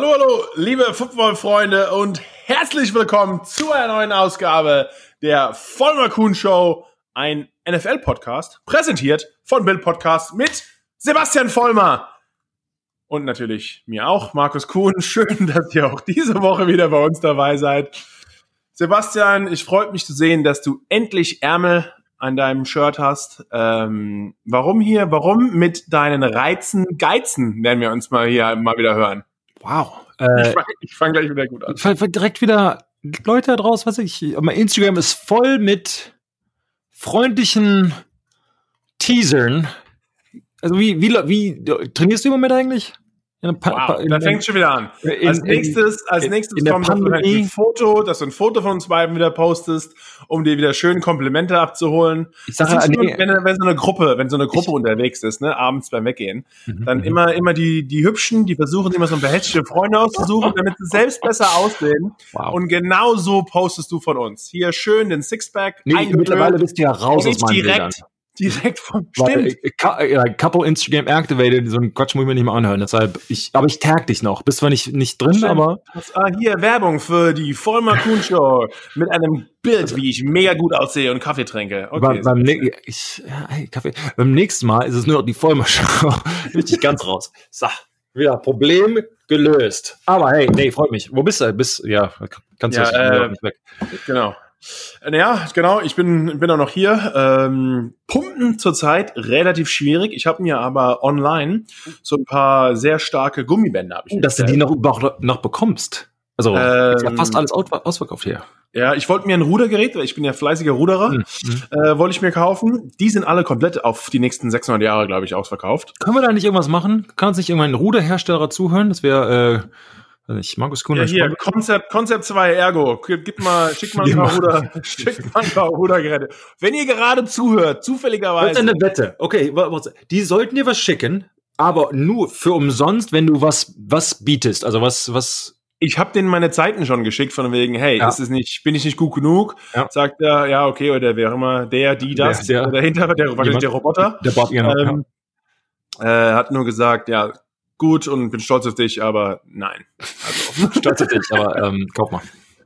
Hallo, hallo, liebe Football-Freunde und herzlich willkommen zu einer neuen Ausgabe der Vollmer Kuhn Show, ein NFL-Podcast, präsentiert von Bill Podcast mit Sebastian Vollmer. Und natürlich mir auch, Markus Kuhn. Schön, dass ihr auch diese Woche wieder bei uns dabei seid. Sebastian, ich freue mich zu sehen, dass du endlich Ärmel an deinem Shirt hast. Ähm, warum hier? Warum mit deinen Reizen Geizen werden wir uns mal hier mal wieder hören. Wow. Äh, ich fange fang gleich wieder gut an. Direkt wieder Leute draußen, was ich. Mein Instagram ist voll mit freundlichen Teasern. Also wie, wie, wie trainierst du im Moment eigentlich? Wow, da fängt schon wieder an. In, als nächstes, als in, nächstes in kommt dass du ein Foto, dass du ein Foto von uns beiden wieder postest, um dir wieder schön Komplimente abzuholen. Ich sage, nee. nur, wenn, wenn, so eine Gruppe, wenn so eine Gruppe ich, unterwegs ist, ne, abends beim Weggehen, mhm, dann mhm. immer, immer die, die Hübschen, die versuchen immer so ein behätschige Freunde auszusuchen, damit sie selbst besser aussehen. Wow. Und genau so postest du von uns. Hier schön den Sixpack. Nee, mittlerweile bist du ja raus aus meinen direkt, Bildern. Direkt vom Stimmt. Weil, äh, couple Instagram activated, so ein Quatsch muss ich mir nicht mal anhören. Deshalb, ich, aber ich tag dich noch. Bist zwar nicht, nicht drin, Stimmt. aber. Ah, hier Werbung für die Vollmer Kuhn Show mit einem Bild, wie ich mega gut aussehe und Kaffee trinke. Okay, beim, beim, ich, ja, Kaffee. beim nächsten Mal ist es nur noch die Vollmer Show. Richtig ganz raus. So, wieder Problem gelöst. Aber hey, nee, freut mich. Wo bist du? Bist, ja, kannst du ja, äh, nicht weg. Genau. Ja, genau, ich bin, bin auch noch hier. Ähm, Pumpen zurzeit relativ schwierig. Ich habe mir aber online so ein paar sehr starke Gummibänder. Hab ich Dass du die noch, noch bekommst. Also ähm, ist ja fast alles ausverkauft hier. Ja, ich wollte mir ein Rudergerät, weil ich bin ja fleißiger Ruderer, mhm. äh, wollte ich mir kaufen. Die sind alle komplett auf die nächsten 600 Jahre, glaube ich, ausverkauft. Können wir da nicht irgendwas machen? Kann uns nicht irgendwann ein Ruderhersteller zuhören? Das wäre äh, ich Markus Kuhn. Ja, hier, Konzept, Konzept 2 Ergo. Gib mal, schick mal ein paar Ruder, schick mal ein paar Rudergeräte. Wenn ihr gerade zuhört, zufälligerweise. Das ist eine Wette. Okay, die sollten dir was schicken, aber nur für umsonst, wenn du was, was bietest. Also was, was. Ich habe denen meine Zeiten schon geschickt, von wegen, hey, ja. ist es nicht, bin ich nicht gut genug? Ja. Sagt er, ja, okay, oder wer immer, der, die, das, der, der, dahinter, der, wahrscheinlich der Roboter. Der Bot, genau. Ähm, ja. äh, hat nur gesagt, ja, gut und bin stolz auf dich, aber nein. Also, stolz auf dich, aber ähm, kauf mal.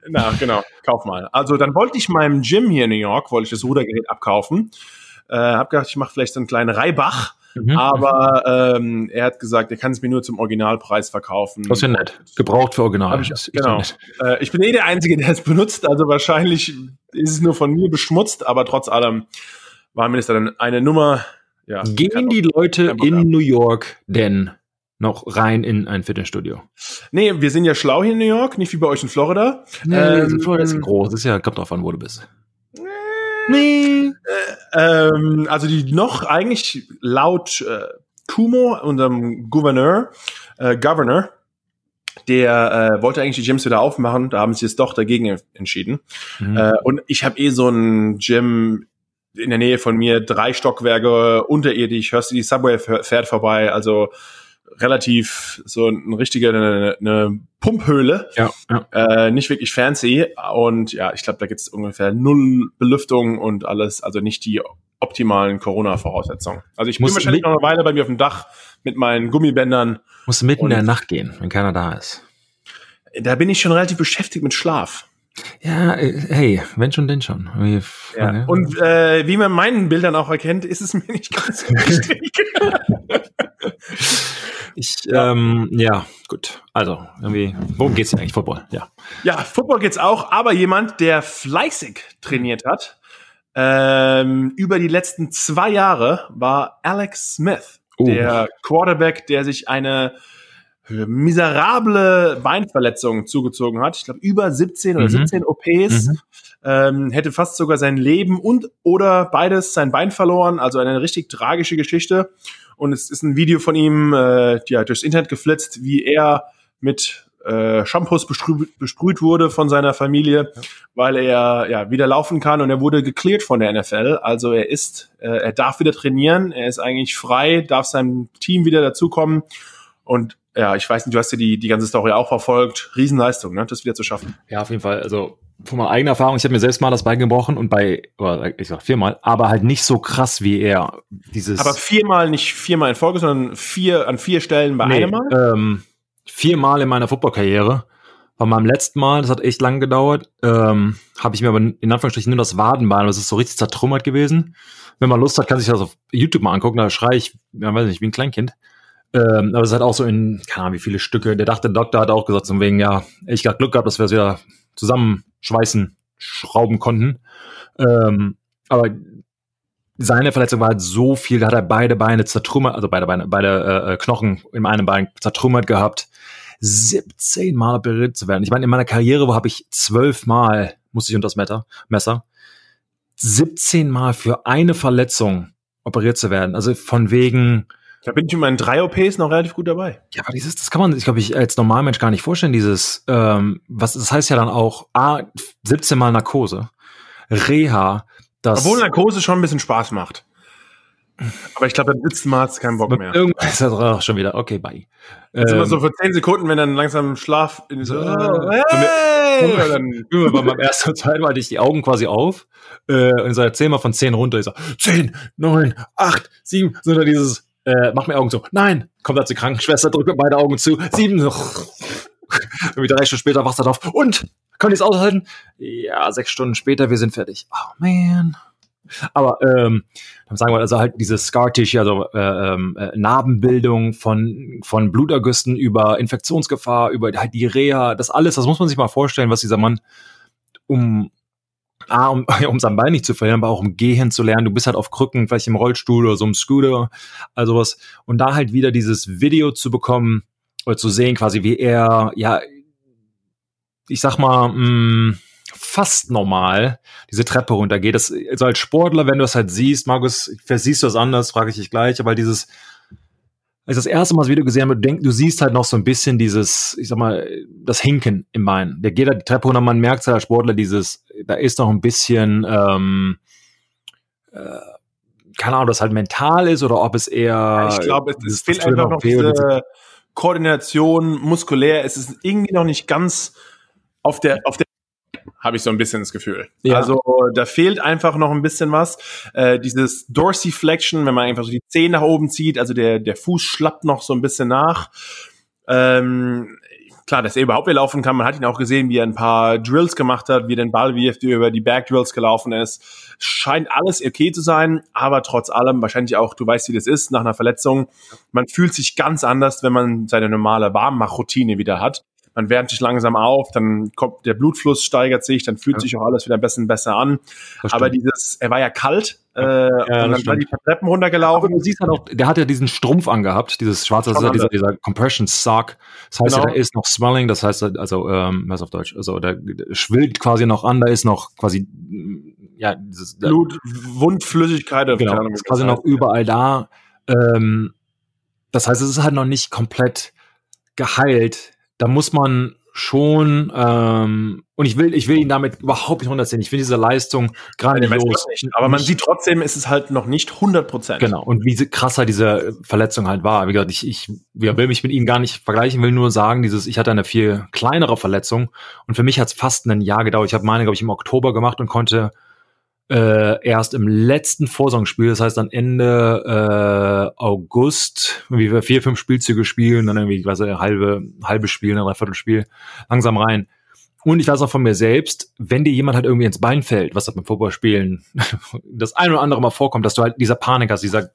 Na, genau, kauf mal. Also dann wollte ich meinem Gym hier in New York, wollte ich das Rudergerät abkaufen. Äh, hab gedacht, ich mache vielleicht so einen kleinen Reibach. Mhm. Aber ähm, er hat gesagt, er kann es mir nur zum Originalpreis verkaufen. Das ist ja nett. Gebraucht für Original. Ich, genau. Äh, ich bin eh der Einzige, der es benutzt. Also wahrscheinlich ist es nur von mir beschmutzt, aber trotz allem war mir das dann eine Nummer. Ja, Gehen die Leute in New York denn noch rein in ein Fitnessstudio. Nee, wir sind ja schlau hier in New York, nicht wie bei euch in Florida. Nee, ähm, Florida ist groß, das ist ja, kommt drauf an, wo du bist. Nee. Äh, ähm, also die noch eigentlich laut äh, Kumo, unserem Gouverneur, äh, Governor, der äh, wollte eigentlich die Gyms wieder aufmachen, da haben sie es doch dagegen entschieden. Mhm. Äh, und ich habe eh so ein Gym in der Nähe von mir, drei Stockwerke unterirdisch, hörst du die Subway fährt vorbei, also relativ so ein richtiger eine, eine Pumphöhle, ja, ja. Äh, nicht wirklich fancy und ja, ich glaube, da gibt es ungefähr null Belüftung und alles, also nicht die optimalen Corona-Voraussetzungen. Also ich muss wahrscheinlich noch eine Weile bei mir auf dem Dach mit meinen Gummibändern. Musst mitten in der Nacht gehen, wenn keiner da ist. Da bin ich schon relativ beschäftigt mit Schlaf. Ja, äh, hey, wenn schon, denn schon. Ja. Und äh, wie man meinen Bildern auch erkennt, ist es mir nicht ganz wichtig. Ich, ja. Ähm, ja, gut. Also, irgendwie, worum geht's denn eigentlich? Football, ja. Ja, Football geht's auch, aber jemand, der fleißig trainiert hat, ähm, über die letzten zwei Jahre war Alex Smith, uh. der Quarterback, der sich eine miserable Beinverletzung zugezogen hat. Ich glaube, über 17 oder mhm. 17 OPs. Mhm. Ähm, hätte fast sogar sein Leben und oder beides sein Bein verloren. Also eine richtig tragische Geschichte. Und es ist ein Video von ihm äh, ja, durchs Internet geflitzt, wie er mit äh, Shampoos besprüht, besprüht wurde von seiner Familie, ja. weil er ja wieder laufen kann und er wurde geklärt von der NFL. Also er ist, äh, er darf wieder trainieren, er ist eigentlich frei, darf seinem Team wieder dazukommen und ja, ich weiß nicht, du hast ja die, die ganze Story auch verfolgt. Riesenleistung, ne, das wieder zu schaffen. Ja, auf jeden Fall. Also von meiner eigenen Erfahrung, ich habe mir selbst mal das Bein gebrochen und bei, ich sag viermal, aber halt nicht so krass wie er. Dieses aber viermal, nicht viermal in Folge, sondern vier an vier Stellen bei nee, einem Mal? Ähm, viermal in meiner Footballkarriere. Bei meinem letzten Mal, das hat echt lang gedauert, ähm, habe ich mir aber in Anführungsstrichen nur das Wadenbein, das ist so richtig zertrümmert gewesen. Wenn man Lust hat, kann sich das auf YouTube mal angucken, da schreie ich, ja, weiß nicht, wie ein Kleinkind. Ähm, aber es hat auch so in, keine Ahnung, wie viele Stücke. Der dachte, der Doktor hat auch gesagt, so wegen, ja, ich habe Glück gehabt, dass wir es wieder zusammenschweißen, schrauben konnten. Ähm, aber seine Verletzung war halt so viel, da hat er beide Beine zertrümmert, also beide Beine, beide äh, Knochen in einem Bein zertrümmert gehabt. 17 Mal operiert zu werden. Ich meine, in meiner Karriere wo habe ich zwölf Mal, musste ich unter das Messer, 17 Mal für eine Verletzung operiert zu werden. Also von wegen, da bin ich in meinen drei OPs noch relativ gut dabei. Ja, aber dieses, das kann man, ich glaube, ich als Normalmensch gar nicht vorstellen, dieses, ähm, was, das heißt ja dann auch, A, 17 Mal Narkose, Reha, das. Obwohl Narkose schon ein bisschen Spaß macht. Aber ich glaube, beim letzten Mal hat keinen Bock mehr. Irgendwann ist das auch schon wieder, okay, bye. Jetzt ähm, immer so für 10 Sekunden, wenn dann langsam Schlaf in so, oh, hey! Und dann, bei meinem ersten und zweiten Mal hatte ich die Augen quasi auf äh, und so erzähl mal von 10 runter. Ich so, 10, 9, 8, 7, so dann dieses, äh, mach mir Augen zu. Nein, kommt da zur Krankenschwester, drückt mir beide Augen zu. Sieben, irgendwie drei Stunden später wachst du auf. Und, kann ich es aushalten? Ja, sechs Stunden später, wir sind fertig. Oh man. Aber ähm, dann sagen wir also halt diese Scar Tissue, also äh, ähm, äh, Narbenbildung von von Blutergüssen über Infektionsgefahr, über halt die Reha, das alles, das muss man sich mal vorstellen, was dieser Mann um A, um, um sein Bein nicht zu verlieren, aber auch um Gehen zu lernen. Du bist halt auf Krücken, vielleicht im Rollstuhl oder so einem Scooter, also was. Und da halt wieder dieses Video zu bekommen oder zu sehen, quasi wie er, ja, ich sag mal, mh, mm, fast normal diese Treppe runtergeht. Das, also als Sportler, wenn du das halt siehst, Markus, siehst du das anders, frage ich dich gleich, aber dieses, als das erste Mal das Video gesehen habe, du, du siehst halt noch so ein bisschen dieses, ich sag mal, das Hinken im Bein. Der geht da die Treppe runter, man merkt halt als Sportler dieses, da ist noch ein bisschen, ähm, äh, keine Ahnung, ob das halt mental ist oder ob es eher. Ich glaube, es, es fehlt einfach noch diese Koordination muskulär. Es ist irgendwie noch nicht ganz auf der, auf der habe ich so ein bisschen das Gefühl. Ja. Also da fehlt einfach noch ein bisschen was. Äh, dieses Dorsiflexion, wenn man einfach so die Zehen nach oben zieht, also der, der Fuß schlappt noch so ein bisschen nach. Ähm, klar, dass er überhaupt wieder laufen kann. Man hat ihn auch gesehen, wie er ein paar Drills gemacht hat, wie er den Ball wirft, über die Backdrills gelaufen ist. Scheint alles okay zu sein, aber trotz allem, wahrscheinlich auch, du weißt, wie das ist, nach einer Verletzung, man fühlt sich ganz anders, wenn man seine normale Warmmachroutine wieder hat man wärmt sich langsam auf, dann kommt der Blutfluss steigert sich, dann fühlt ja. sich auch alles wieder ein bisschen besser an. Aber dieses, er war ja kalt, äh, ja, und dann war die Treppen runtergelaufen. Aber du siehst halt auch, der hat ja diesen Strumpf angehabt, dieses schwarze, das ist ja dieser, dieser Compression Sock. Das heißt, genau. da ist noch Swelling, das heißt, also, ähm, was auf Deutsch, also da schwillt quasi noch an, da ist noch quasi, ja, dieses, Blut, Wundflüssigkeit, genau, Ahnung, ist quasi noch überall da. Ähm, das heißt, es ist halt noch nicht komplett geheilt da muss man schon ähm, und ich will ich will ihn damit überhaupt nicht runterziehen. Ich finde diese Leistung grandios. Aber man sieht trotzdem, ist es halt noch nicht 100 Prozent. Genau. Und wie krasser diese Verletzung halt war. Wie gesagt, ich, ich will mich mit ihm gar nicht vergleichen, will nur sagen, dieses ich hatte eine viel kleinere Verletzung und für mich hat es fast ein Jahr gedauert. Ich habe meine, glaube ich, im Oktober gemacht und konnte äh, erst im letzten Vorsaisonspiel, das heißt dann Ende äh, August, wie wir vier, fünf Spielzüge spielen, dann irgendwie, ich weiß nicht, halbe, halbe Spiel, ein Dreiviertelspiel, langsam rein. Und ich weiß auch von mir selbst, wenn dir jemand halt irgendwie ins Bein fällt, was halt beim Fußballspielen das ein oder andere mal vorkommt, dass du halt dieser Panik hast, dieser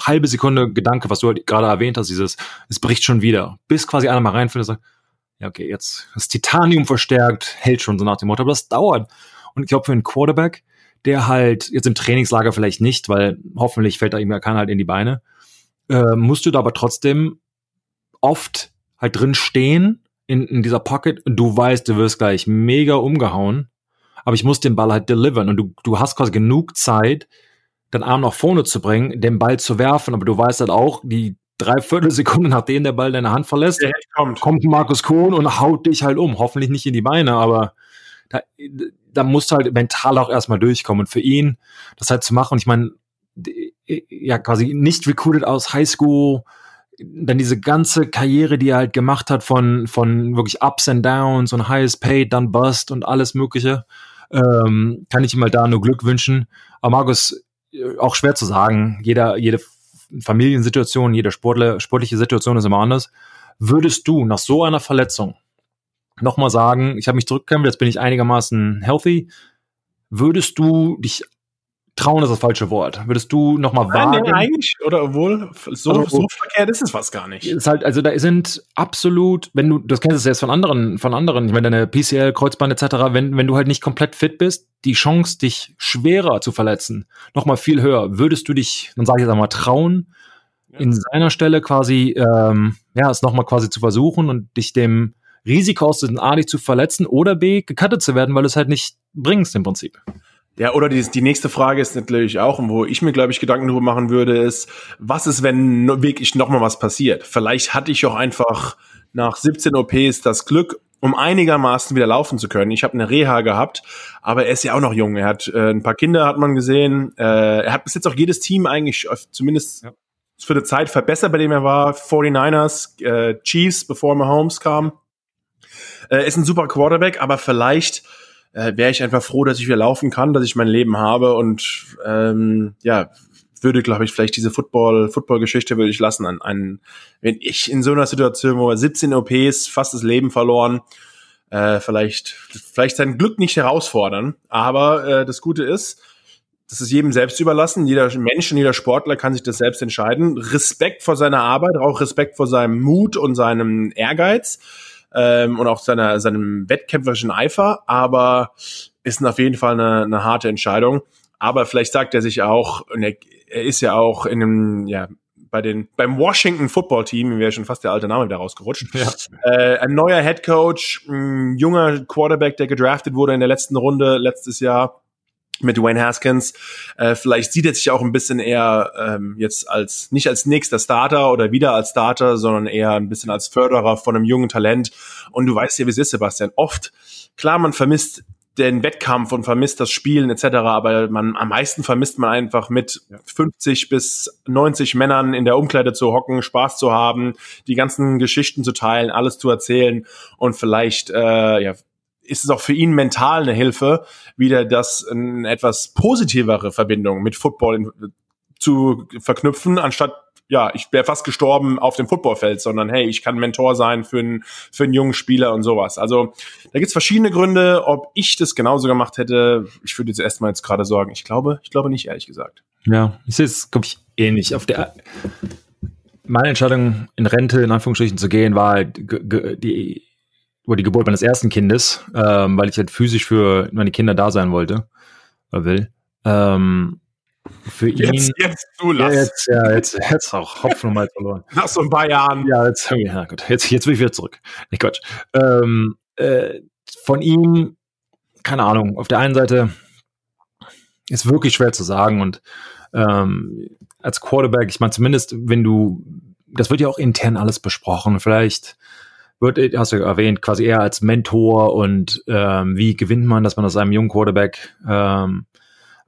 halbe Sekunde Gedanke, was du halt gerade erwähnt hast, dieses, es bricht schon wieder, bis quasi einer mal reinfällt und sagt, ja, okay, jetzt das Titanium verstärkt, hält schon so nach dem Motto, aber das dauert. Und ich glaube, für einen Quarterback, der halt jetzt im Trainingslager vielleicht nicht, weil hoffentlich fällt da ihm ja keiner halt in die Beine, äh, musst du da aber trotzdem oft halt drin stehen in, in dieser Pocket und du weißt, du wirst gleich mega umgehauen, aber ich muss den Ball halt delivern und du, du hast quasi genug Zeit, deinen Arm nach vorne zu bringen, den Ball zu werfen, aber du weißt halt auch, die dreiviertel Sekunde nachdem der Ball deine Hand verlässt, kommt. kommt Markus Kohn und haut dich halt um. Hoffentlich nicht in die Beine, aber da, da musst du halt mental auch erstmal durchkommen. Und für ihn, das halt zu machen, ich meine, ja, quasi nicht recruited aus Highschool, dann diese ganze Karriere, die er halt gemacht hat von, von wirklich Ups and Downs und Highest Paid, dann Bust und alles Mögliche, ähm, kann ich ihm halt da nur Glück wünschen. Aber Markus, äh, auch schwer zu sagen. Jeder, jede Familiensituation, jede Sportler, sportliche Situation ist immer anders würdest du nach so einer Verletzung nochmal sagen, ich habe mich zurückgekämpft, jetzt bin ich einigermaßen healthy, würdest du dich trauen ist das falsche Wort. Würdest du noch mal wagen? Nee, eigentlich, oder obwohl, so, also, so verkehrt ist es fast gar nicht. Ist halt, also da sind absolut, wenn du, das kennst du jetzt von anderen, von anderen, ich meine, deine PCL, Kreuzband etc., wenn, wenn du halt nicht komplett fit bist, die Chance, dich schwerer zu verletzen, noch mal viel höher. Würdest du dich, dann sage ich jetzt einmal, trauen, ja. in seiner Stelle quasi, ähm, ja, es noch mal quasi zu versuchen und dich dem Risiko auszusetzen, A, dich zu verletzen oder B, gecuttet zu werden, weil du es halt nicht bringst im Prinzip. Ja, oder die, die nächste Frage ist natürlich auch, und wo ich mir, glaube ich, Gedanken darüber machen würde, ist, was ist, wenn wirklich noch mal was passiert? Vielleicht hatte ich auch einfach nach 17 OPs das Glück, um einigermaßen wieder laufen zu können. Ich habe eine Reha gehabt, aber er ist ja auch noch jung. Er hat äh, ein paar Kinder, hat man gesehen. Äh, er hat bis jetzt auch jedes Team eigentlich zumindest ja. für eine Zeit verbessert, bei dem er war. 49ers, äh, Chiefs, bevor Mahomes kam. Äh, ist ein super Quarterback, aber vielleicht äh, wäre ich einfach froh, dass ich wieder laufen kann, dass ich mein Leben habe und ähm, ja, würde, glaube ich, vielleicht diese Football, Football-Geschichte würde ich lassen an einen, wenn ich in so einer Situation, wo er 17 OPs, fast das Leben verloren, äh, vielleicht, vielleicht sein Glück nicht herausfordern. Aber äh, das Gute ist, das ist jedem selbst überlassen. Jeder Mensch und jeder Sportler kann sich das selbst entscheiden. Respekt vor seiner Arbeit, auch Respekt vor seinem Mut und seinem Ehrgeiz ähm, und auch seiner, seinem wettkämpferischen Eifer, aber ist auf jeden Fall eine, eine harte Entscheidung. Aber vielleicht sagt er sich auch, und er, er ist ja auch in einem, ja, bei den, beim Washington Football Team, mir wäre schon fast der alte Name wieder rausgerutscht. Ja. Äh, ein neuer Head Coach, ein junger Quarterback, der gedraftet wurde in der letzten Runde letztes Jahr mit Dwayne Haskins. Äh, vielleicht sieht er sich auch ein bisschen eher ähm, jetzt als nicht als nächster Starter oder wieder als Starter, sondern eher ein bisschen als Förderer von einem jungen Talent. Und du weißt ja, wie es ist, Sebastian. Oft, klar, man vermisst den Wettkampf und vermisst das Spielen etc., aber man am meisten vermisst man einfach mit 50 bis 90 Männern in der Umkleide zu hocken, Spaß zu haben, die ganzen Geschichten zu teilen, alles zu erzählen und vielleicht äh, ja, ist es auch für ihn mental eine Hilfe, wieder das eine etwas positivere Verbindung mit Football zu verknüpfen, anstatt ja, ich wäre fast gestorben auf dem Footballfeld, sondern hey, ich kann Mentor sein für einen, für einen jungen Spieler und sowas. Also da gibt's verschiedene Gründe, ob ich das genauso gemacht hätte. Ich würde jetzt erstmal jetzt gerade sagen, ich glaube, ich glaube nicht, ehrlich gesagt. Ja, es, glaube ich, ähnlich. Auf der meine Entscheidung, in Rente in Anführungsstrichen zu gehen, war halt die oder die Geburt meines ersten Kindes, ähm, weil ich halt physisch für meine Kinder da sein wollte, oder will. Ähm, für ihn. Jetzt, jetzt du lass. Ja, jetzt, ja, jetzt, jetzt auch Hopfen mal verloren. Nach so ein paar Jahren. Ja, jetzt, ja gut, jetzt, jetzt will ich wieder zurück. Nee, Quatsch. Ähm, äh, von ihm, keine Ahnung, auf der einen Seite ist wirklich schwer zu sagen und ähm, als Quarterback, ich meine, zumindest wenn du, das wird ja auch intern alles besprochen, vielleicht wird, hast du erwähnt, quasi eher als Mentor und ähm, wie gewinnt man, dass man aus einem jungen Quarterback ähm,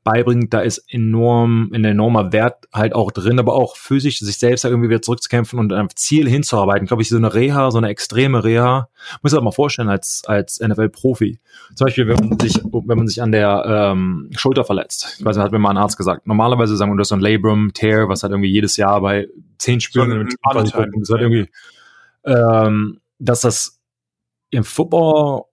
beibringt, da ist enorm, ein enormer Wert halt auch drin, aber auch physisch sich selbst irgendwie wieder zurückzukämpfen und am Ziel hinzuarbeiten. Glaube ich, so eine Reha, so eine extreme Reha, muss man mal vorstellen als, als NFL-Profi. Zum Beispiel, wenn man sich, wenn man sich an der ähm, Schulter verletzt. Ich weiß nicht, hat mir mal ein Arzt gesagt. Normalerweise sagen wir, du hast so ein Labrum, Tear, was halt irgendwie jedes Jahr bei zehn Spielen so das halt irgendwie, ähm, dass das im Football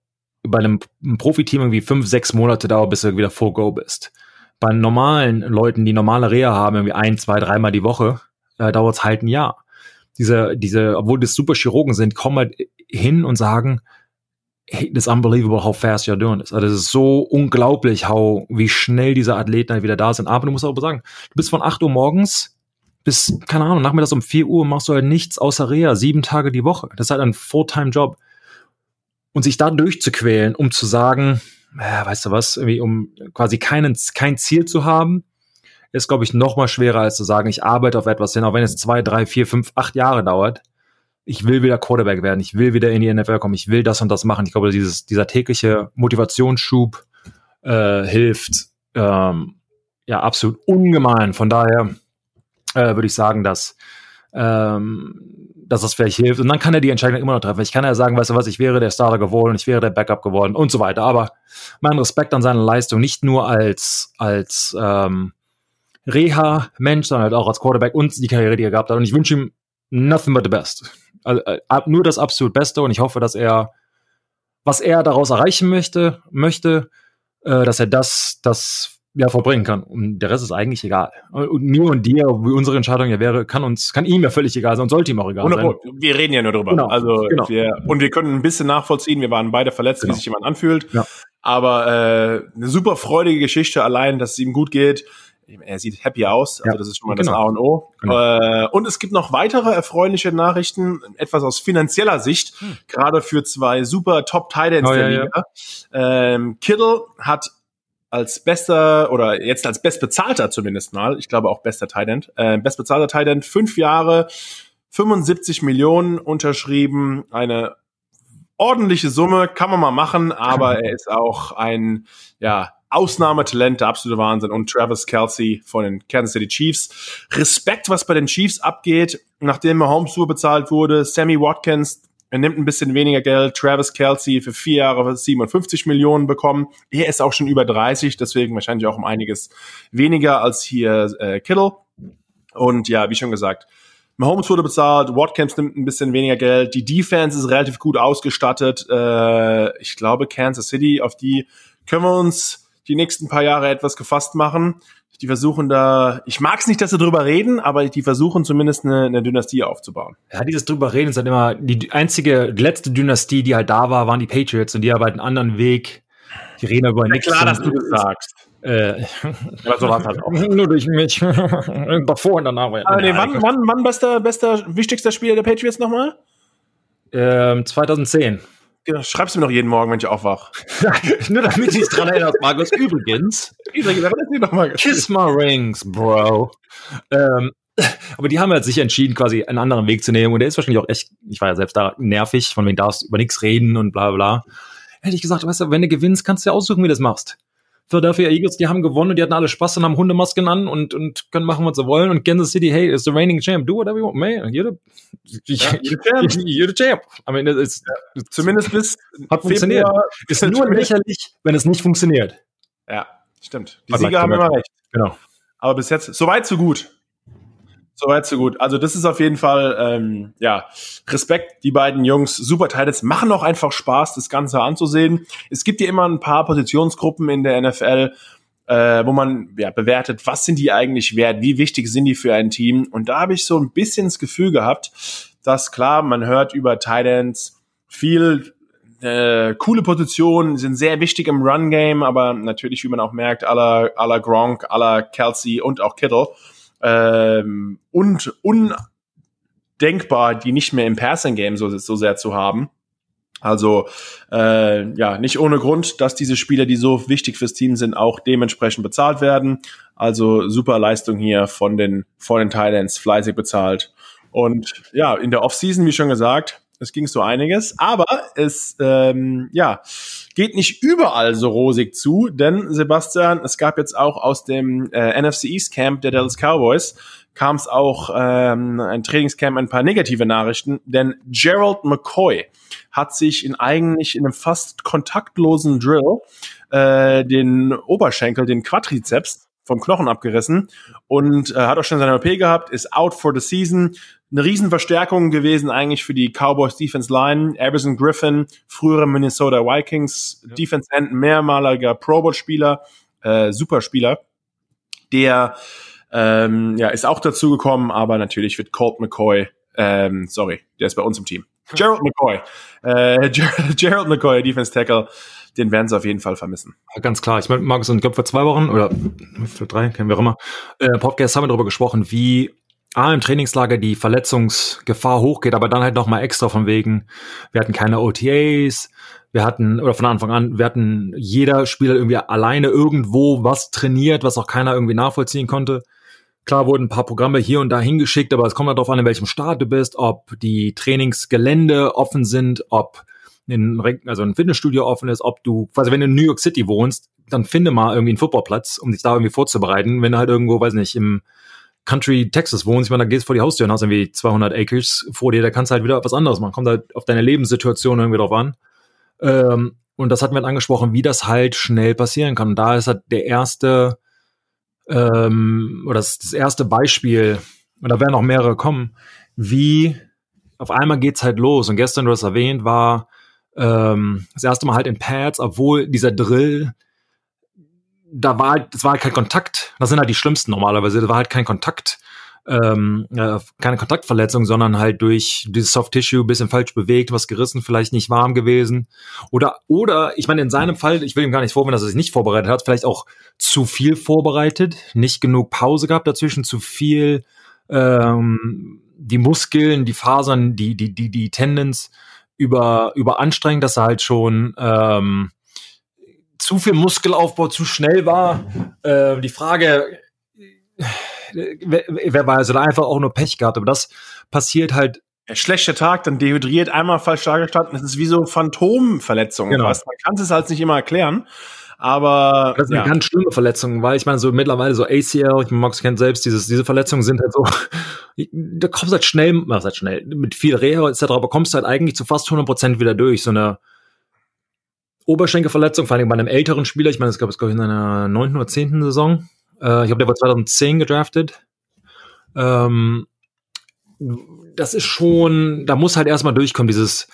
bei einem, einem Profiteam irgendwie fünf, sechs Monate dauert, bis du wieder full go bist. Bei normalen Leuten, die normale Reha haben, irgendwie ein, zwei, dreimal die Woche, äh, dauert es halt ein Jahr. Diese, diese, obwohl das super Chirurgen sind, kommen halt hin und sagen, hey, it's unbelievable how fast you're doing this. Also das ist so unglaublich, how, wie schnell diese Athleten halt wieder da sind. Aber du musst auch sagen, du bist von 8 Uhr morgens bis, keine Ahnung, nachmittags um 4 Uhr machst du halt nichts außer Reha, sieben Tage die Woche. Das ist halt ein Fulltime-Job. Und sich da durchzuquälen, um zu sagen, äh, weißt du was, irgendwie, um quasi keinen, kein Ziel zu haben, ist, glaube ich, noch mal schwerer, als zu sagen, ich arbeite auf etwas hin, auch wenn es zwei, drei, vier, fünf, acht Jahre dauert. Ich will wieder Quarterback werden, ich will wieder in die NFL kommen, ich will das und das machen. Ich glaube, dieses, dieser tägliche Motivationsschub äh, hilft ähm, ja absolut ungemein. Von daher äh, würde ich sagen, dass ähm, dass das vielleicht hilft. Und dann kann er die Entscheidung immer noch treffen. Ich kann ja sagen, weißt du was, ich wäre der Starter geworden, ich wäre der Backup geworden und so weiter. Aber mein Respekt an seine Leistung, nicht nur als, als ähm, Reha-Mensch, sondern halt auch als Quarterback und die Karriere, die er gehabt hat. Und ich wünsche ihm nothing but the best. also, äh, nur das absolut Beste und ich hoffe, dass er, was er daraus erreichen möchte, möchte, äh, dass er das, das ja vollbringen kann. Und der Rest ist eigentlich egal. Und mir und dir, wie unsere Entscheidung ja wäre, kann uns, kann ihm ja völlig egal sein und sollte ihm auch egal sein. Wir reden ja nur drüber. Genau, also genau. Wir, und wir können ein bisschen nachvollziehen. Wir waren beide verletzt, genau. wie sich jemand anfühlt. Ja. Aber äh, eine super freudige Geschichte allein, dass es ihm gut geht. Er sieht happy aus, also ja, das ist schon mal genau. das A und O. Genau. Äh, und es gibt noch weitere erfreuliche Nachrichten, etwas aus finanzieller Sicht, hm. gerade für zwei super Top Titans oh, der ja, Liga. Ähm, Kittle hat als bester oder jetzt als bestbezahlter zumindest mal, ich glaube auch bester Titan, äh, bestbezahlter Titan, fünf Jahre, 75 Millionen unterschrieben, eine ordentliche Summe, kann man mal machen, aber er ist auch ein, ja, Ausnahmetalent, der absolute Wahnsinn. Und Travis Kelsey von den Kansas City Chiefs. Respekt, was bei den Chiefs abgeht, nachdem Mahomes so bezahlt wurde. Sammy Watkins, er nimmt ein bisschen weniger Geld. Travis Kelsey für vier Jahre 57 Millionen bekommen. Er ist auch schon über 30, deswegen wahrscheinlich auch um einiges weniger als hier äh, Kittle. Und ja, wie schon gesagt, Mahomes wurde bezahlt, Watkins nimmt ein bisschen weniger Geld, die Defense ist relativ gut ausgestattet. Äh, ich glaube, Kansas City, auf die können wir uns die nächsten paar Jahre etwas gefasst machen die versuchen da, ich mag es nicht, dass sie drüber reden, aber die versuchen zumindest eine, eine Dynastie aufzubauen. Ja, dieses drüber reden ist halt immer, die einzige, letzte Dynastie, die halt da war, waren die Patriots und die haben halt einen anderen Weg. Die reden über nichts. klar, dass du das sagst. Äh, aber so war halt auch. Nur durch mich. Davor und danach. Aber nee, wann, wann, wann bester, bester, wichtigster Spieler der Patriots nochmal? Ähm, 2010. Genau, schreibst du mir noch jeden Morgen, wenn ich aufwach. Nur damit ich dran erinnere, Markus. Übrigens, Kiss my rings, Bro. Ähm, aber die haben halt sich entschieden, quasi einen anderen Weg zu nehmen. Und der ist wahrscheinlich auch echt, ich war ja selbst da nervig, von wem darfst du über nichts reden und bla bla. Hätte ich gesagt, weißt du, wenn du gewinnst, kannst du ja aussuchen, wie du das machst. Philadelphia Eagles, die haben gewonnen und die hatten alle Spaß und haben Hundemasken an und, und können machen, was sie wollen. Und Kansas City, hey, is the reigning champ. Do whatever you want, man. You're the, ja, you're the champ. I mean, it's, ja. zumindest bis hat funktioniert. Ist nur lächerlich, wenn es nicht funktioniert. Ja, stimmt. Die Sieger haben immer recht. Genau. Aber bis jetzt, so weit, so gut. Soweit so gut. Also das ist auf jeden Fall, ähm, ja, Respekt, die beiden Jungs, super Titans, machen auch einfach Spaß, das Ganze anzusehen. Es gibt ja immer ein paar Positionsgruppen in der NFL, äh, wo man ja, bewertet, was sind die eigentlich wert, wie wichtig sind die für ein Team. Und da habe ich so ein bisschen das Gefühl gehabt, dass klar, man hört über Titans viel äh, coole Positionen, sind sehr wichtig im Run-Game, aber natürlich, wie man auch merkt, aller aller Gronk, aller Kelsey und auch Kittle ähm, und undenkbar, die nicht mehr im Passing Game so, so sehr zu haben. Also äh, ja, nicht ohne Grund, dass diese Spieler, die so wichtig fürs Team sind, auch dementsprechend bezahlt werden. Also super Leistung hier von den von den Titans, fleißig bezahlt. Und ja, in der Offseason, wie schon gesagt, es ging so einiges, aber es ähm, ja geht nicht überall so rosig zu, denn Sebastian, es gab jetzt auch aus dem äh, NFC East Camp der Dallas Cowboys kam es auch ähm, ein Trainingscamp ein paar negative Nachrichten, denn Gerald McCoy hat sich in eigentlich in einem fast kontaktlosen Drill äh, den Oberschenkel, den Quadrizeps vom Knochen abgerissen und äh, hat auch schon seine OP gehabt, ist out for the season eine Riesenverstärkung gewesen eigentlich für die Cowboys Defense Line. Everson Griffin, frühere Minnesota Vikings ja. Defense End, mehrmaliger Pro Bowl Spieler, äh, Superspieler. Der ähm, ja, ist auch dazu gekommen, aber natürlich wird Colt McCoy, ähm, sorry, der ist bei uns im Team. Gerald McCoy, äh, Gerald McCoy, Defense Tackle, den werden sie auf jeden Fall vermissen. Ganz klar. Ich meine, Markus und ich glaube vor zwei Wochen oder für drei, kennen wir auch immer, äh, Podcast haben wir darüber gesprochen, wie A, im Trainingslager die Verletzungsgefahr hochgeht, aber dann halt nochmal extra von wegen, wir hatten keine OTAs, wir hatten, oder von Anfang an, wir hatten jeder Spieler irgendwie alleine irgendwo was trainiert, was auch keiner irgendwie nachvollziehen konnte. Klar wurden ein paar Programme hier und da hingeschickt, aber es kommt halt darauf an, in welchem Staat du bist, ob die Trainingsgelände offen sind, ob ein, also ein Fitnessstudio offen ist, ob du, quasi wenn du in New York City wohnst, dann finde mal irgendwie einen Footballplatz, um dich da irgendwie vorzubereiten. Wenn du halt irgendwo, weiß nicht, im Country Texas wohnst, ich meine, da gehst du vor die Haustür und hast irgendwie 200 Acres vor dir, da kannst du halt wieder was anderes machen. Kommt halt auf deine Lebenssituation irgendwie drauf an. Ähm, und das hatten wir halt angesprochen, wie das halt schnell passieren kann. Und da ist halt der erste, ähm, oder das, das erste Beispiel, und da werden auch mehrere kommen, wie auf einmal geht's halt los. Und gestern, du hast erwähnt, war ähm, das erste Mal halt in Pads, obwohl dieser Drill, da war halt, das war halt kein Kontakt. Das sind halt die schlimmsten normalerweise. Da war halt kein Kontakt ähm, äh, keine Kontaktverletzung, sondern halt durch dieses Soft Tissue bisschen falsch bewegt, was gerissen, vielleicht nicht warm gewesen. Oder, oder, ich meine, in seinem Fall, ich will ihm gar nicht vorwerfen, dass er sich nicht vorbereitet hat, vielleicht auch zu viel vorbereitet, nicht genug Pause gehabt dazwischen, zu viel ähm, die Muskeln, die Fasern, die, die, die, die Tendons über, überanstrengt, dass er halt schon ähm, zu viel Muskelaufbau zu schnell war. Äh, die Frage, wer, wer weiß, oder einfach auch nur Pech gehabt, aber das passiert halt schlechter Tag, dann dehydriert, einmal falsch dargestanden. Das ist wie so Phantomverletzungen. Genau. Man kann es halt nicht immer erklären. Aber das ist ja. eine ganz schlimme Verletzung, weil ich meine, so mittlerweile so ACL, ich meine, Max kennt selbst, dieses, diese Verletzungen sind halt so, da kommst du halt schnell, was halt schnell, mit viel Reha etc., aber kommst du halt eigentlich zu fast 100 Prozent wieder durch. So eine Oberschenkelverletzung, vor allem bei einem älteren Spieler, ich meine, das gab es, glaube ich, in einer neunten oder zehnten Saison, äh, ich glaube, der war 2010 gedraftet. Ähm, das ist schon, da muss halt erstmal durchkommen, dieses,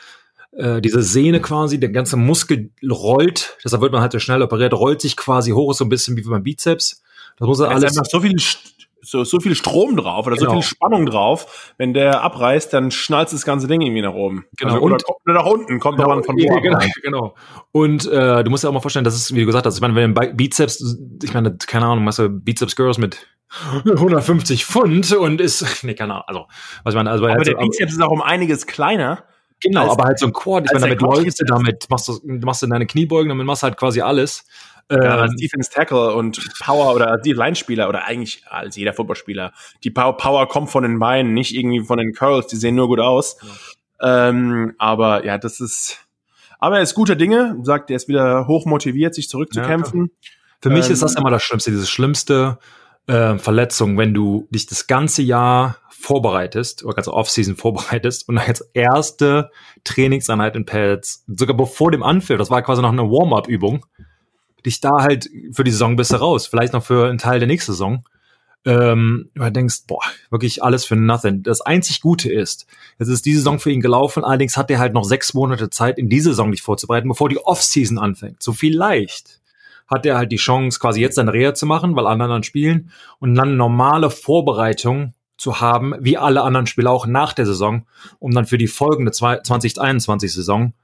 äh, diese Sehne quasi, der ganze Muskel rollt, deshalb wird man halt so schnell operiert, rollt sich quasi hoch, ist so ein bisschen wie beim Bizeps. Das muss halt alles. Einfach so viel so, so viel Strom drauf oder genau. so viel Spannung drauf. Wenn der abreißt, dann schnallt das ganze Ding irgendwie nach oben. Genau. Also, oder, oder nach unten, kommt genau, von wo genau, genau. Und äh, du musst ja auch mal vorstellen, das ist, wie du gesagt hast, ich meine, wenn Bizeps, ich meine, keine Ahnung, machst du Bizeps Girls mit 150 Pfund und ist, nee, keine Ahnung, also, was ich meine, also, aber der Bizeps ist auch um einiges kleiner. Genau, aber halt so ein Quad, ich meine, damit läufst du, damit machst du, machst du deine Kniebeugen, damit machst du halt quasi alles. Ja, als ähm, Defense Tackle und Power oder als Line-Spieler oder eigentlich als jeder Footballspieler. Die Power, Power kommt von den Beinen, nicht irgendwie von den Curls, die sehen nur gut aus. Ja. Ähm, aber ja, das ist, aber er ist guter Dinge, sagt, er ist wieder hoch motiviert, sich zurückzukämpfen. Ja, Für ähm, mich ist das ähm, immer das Schlimmste, dieses schlimmste äh, Verletzung, wenn du dich das ganze Jahr vorbereitest, oder ganze Offseason vorbereitest und als erste Trainingseinheit in Pads, sogar bevor dem Anpfiff, das war quasi noch eine Warm-up-Übung, dich da halt für die Saison bist du raus, vielleicht noch für einen Teil der nächsten Saison. Ähm, du denkst, boah, wirklich alles für nothing. Das einzig Gute ist, es ist diese Saison für ihn gelaufen, allerdings hat er halt noch sechs Monate Zeit, in diese Saison dich vorzubereiten, bevor die Offseason anfängt. So vielleicht hat er halt die Chance, quasi jetzt eine Reha zu machen, weil alle anderen spielen und dann normale Vorbereitung zu haben, wie alle anderen Spieler auch nach der Saison, um dann für die folgende 2021 Saison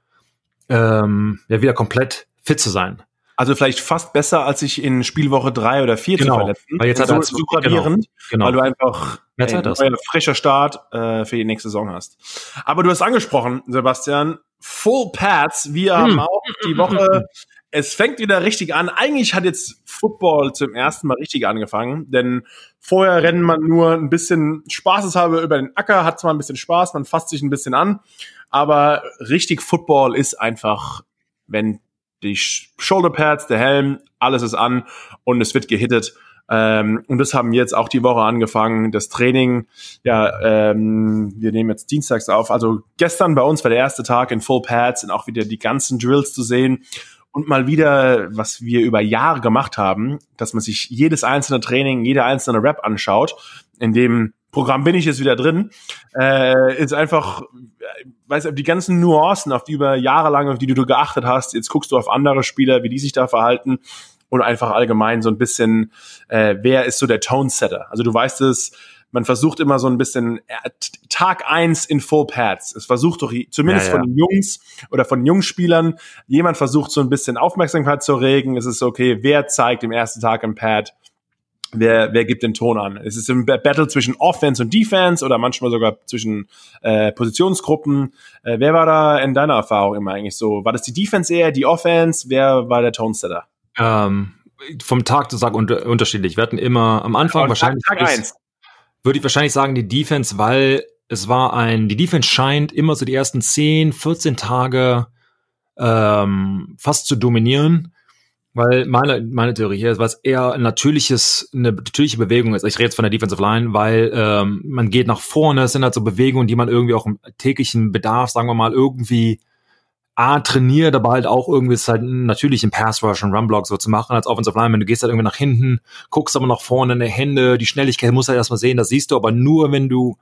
ähm, ja wieder komplett fit zu sein. Also vielleicht fast besser, als sich in Spielwoche drei oder vier genau, zu verletzen. Weil jetzt hat er so, so gravierend, genau, genau. weil du einfach ein neuer frischer Start äh, für die nächste Saison hast. Aber du hast angesprochen, Sebastian, Full Pads. Wir hm. haben auch die Woche, es fängt wieder richtig an. Eigentlich hat jetzt Football zum ersten Mal richtig angefangen, denn vorher rennt man nur ein bisschen spaßeshalber über den Acker, hat zwar ein bisschen Spaß, man fasst sich ein bisschen an, aber richtig Football ist einfach, wenn die Shoulderpads, der Helm, alles ist an und es wird gehittet. Ähm, und das haben wir jetzt auch die Woche angefangen. Das Training, ja, ähm, wir nehmen jetzt dienstags auf. Also gestern bei uns war der erste Tag in Full Pads und auch wieder die ganzen Drills zu sehen und mal wieder, was wir über Jahre gemacht haben, dass man sich jedes einzelne Training, jede einzelne Rap anschaut, in dem Programm bin ich jetzt wieder drin, äh, ist einfach, weiß die ganzen Nuancen, auf die über Jahre lang, auf die du geachtet hast, jetzt guckst du auf andere Spieler, wie die sich da verhalten und einfach allgemein so ein bisschen, äh, wer ist so der Tone-Setter? Also du weißt es, man versucht immer so ein bisschen äh, Tag eins in Full Pads. Es versucht doch zumindest ja, ja. von den Jungs oder von den Jungspielern, jemand versucht so ein bisschen Aufmerksamkeit zu regen. Es ist okay, wer zeigt im ersten Tag im Pad wer, wer gibt den Ton an? Es ist ein Battle zwischen Offense und Defense oder manchmal sogar zwischen äh, Positionsgruppen. Äh, wer war da in deiner Erfahrung immer eigentlich so? War das die Defense eher, die Offense? Wer war der Tonesetter? Ähm, vom Tag zu Tag unter, unterschiedlich. Wir hatten immer am Anfang ja, wahrscheinlich. Tag, Tag eins. Würde ich wahrscheinlich sagen, die Defense, weil es war ein, die Defense scheint immer so die ersten 10, 14 Tage ähm, fast zu dominieren. Weil meine, meine Theorie hier ist, was eher ein natürliches, eine natürliche Bewegung ist. Ich rede jetzt von der Defensive Line, weil ähm, man geht nach vorne, es sind halt so Bewegungen, die man irgendwie auch im täglichen Bedarf, sagen wir mal, irgendwie A, trainiert, aber halt auch irgendwie ist halt natürlich im Pass Rush und Run Block so zu machen als Offensive Line. Wenn du gehst halt irgendwie nach hinten, guckst aber nach vorne in die Hände, die Schnelligkeit musst du halt erstmal sehen, das siehst du aber nur, wenn du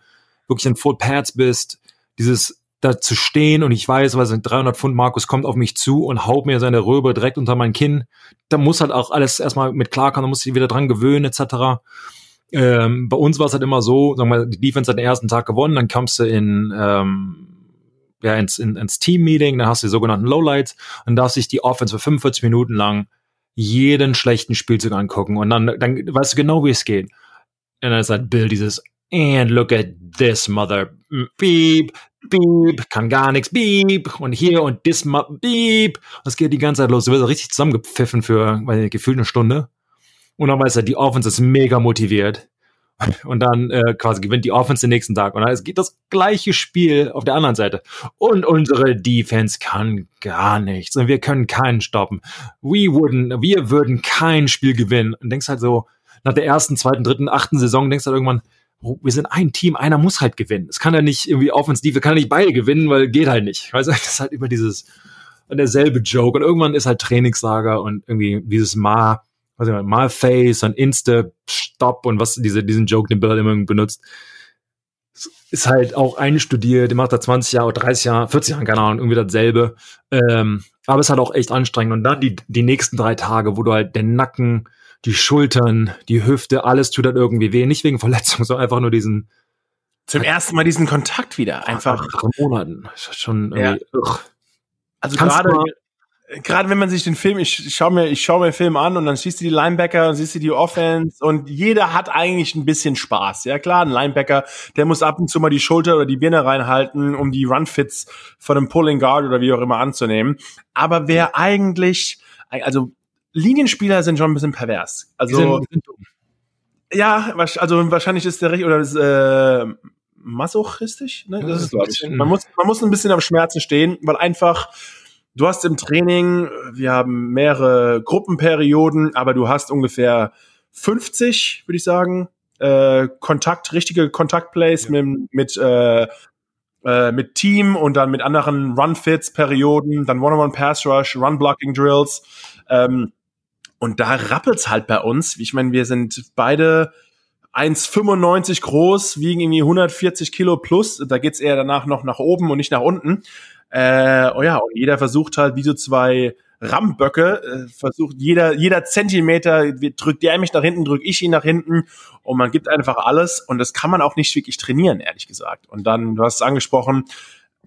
wirklich in Full Pads bist, dieses da zu stehen und ich weiß, weil sein 300 Pfund Markus kommt auf mich zu und haut mir seine Röbe direkt unter mein Kinn. Da muss halt auch alles erstmal mit klarkommen, da muss ich wieder dran gewöhnen etc. Ähm, bei uns war es halt immer so, sagen wir, die Defense hat den ersten Tag gewonnen, dann kamst du in ähm, ja, ins, in, ins Team-Meeting, dann hast du die sogenannten Lowlights und darfst dich die Offense für 45 Minuten lang jeden schlechten Spielzug angucken und dann, dann weißt du genau, wie es geht. Und dann ist halt Bill dieses and look at this mother beep beep kann gar nichts beep und hier und this beep. Das geht die ganze Zeit los. Du wirst richtig zusammengepfiffen für weil gefühlt eine Stunde. Und dann weiß er die Offense ist mega motiviert. Und dann äh, quasi gewinnt die Offense den nächsten Tag. Und dann geht das gleiche Spiel auf der anderen Seite. Und unsere Defense kann gar nichts. Und wir können keinen stoppen. We wouldn't wir würden kein Spiel gewinnen. Und denkst halt so nach der ersten zweiten dritten achten Saison denkst du halt irgendwann wir sind ein Team, einer muss halt gewinnen. Es kann ja nicht irgendwie Offensive, kann ja nicht beide gewinnen, weil geht halt nicht. Weißt du, das ist halt immer dieses, derselbe Joke. Und irgendwann ist halt Trainingslager und irgendwie dieses mal, was ich mal, mal Face und Insta Stop und was diese, diesen Joke, den Bill halt immer benutzt. Ist halt auch einstudiert, der macht da 20 Jahre, 30 Jahre, 40 Jahre, keine Ahnung, irgendwie dasselbe. Ähm, aber es ist halt auch echt anstrengend. Und dann die, die nächsten drei Tage, wo du halt den Nacken, die Schultern, die Hüfte, alles tut dann irgendwie weh. Nicht wegen Verletzung, sondern einfach nur diesen. Zum ersten Mal diesen Kontakt wieder. Einfach. Drei Monaten. Schon irgendwie. Ja. Also gerade, gerade wenn man sich den Film, ich schaue mir, ich schaue mir den Film an und dann siehst du die Linebacker und siehst du die Offense und jeder hat eigentlich ein bisschen Spaß. Ja klar, ein Linebacker, der muss ab und zu mal die Schulter oder die Birne reinhalten, um die Runfits von einem Pulling Guard oder wie auch immer anzunehmen. Aber wer eigentlich, also Linienspieler sind schon ein bisschen pervers. Also ja, also wahrscheinlich ist der recht oder ist, äh, masochistisch. Ne? Das ist. Man muss, man muss ein bisschen auf Schmerzen stehen, weil einfach du hast im Training, wir haben mehrere Gruppenperioden, aber du hast ungefähr 50, würde ich sagen, äh, Kontakt, richtige Kontaktplays ja. mit, mit äh, äh, mit Team und dann mit anderen Run-Fits-Perioden, dann One-on-One-Pass-Rush, Run-Blocking-Drills. Ähm, und da rappelt's halt bei uns. Ich meine, wir sind beide 1,95 groß, wiegen irgendwie 140 Kilo plus. Da geht's eher danach noch nach oben und nicht nach unten. Äh, oh ja, und jeder versucht halt wie so zwei Ramböcke, äh, versucht jeder, jeder Zentimeter, drückt der mich nach hinten, drück ich ihn nach hinten und man gibt einfach alles und das kann man auch nicht wirklich trainieren, ehrlich gesagt. Und dann, du hast es angesprochen,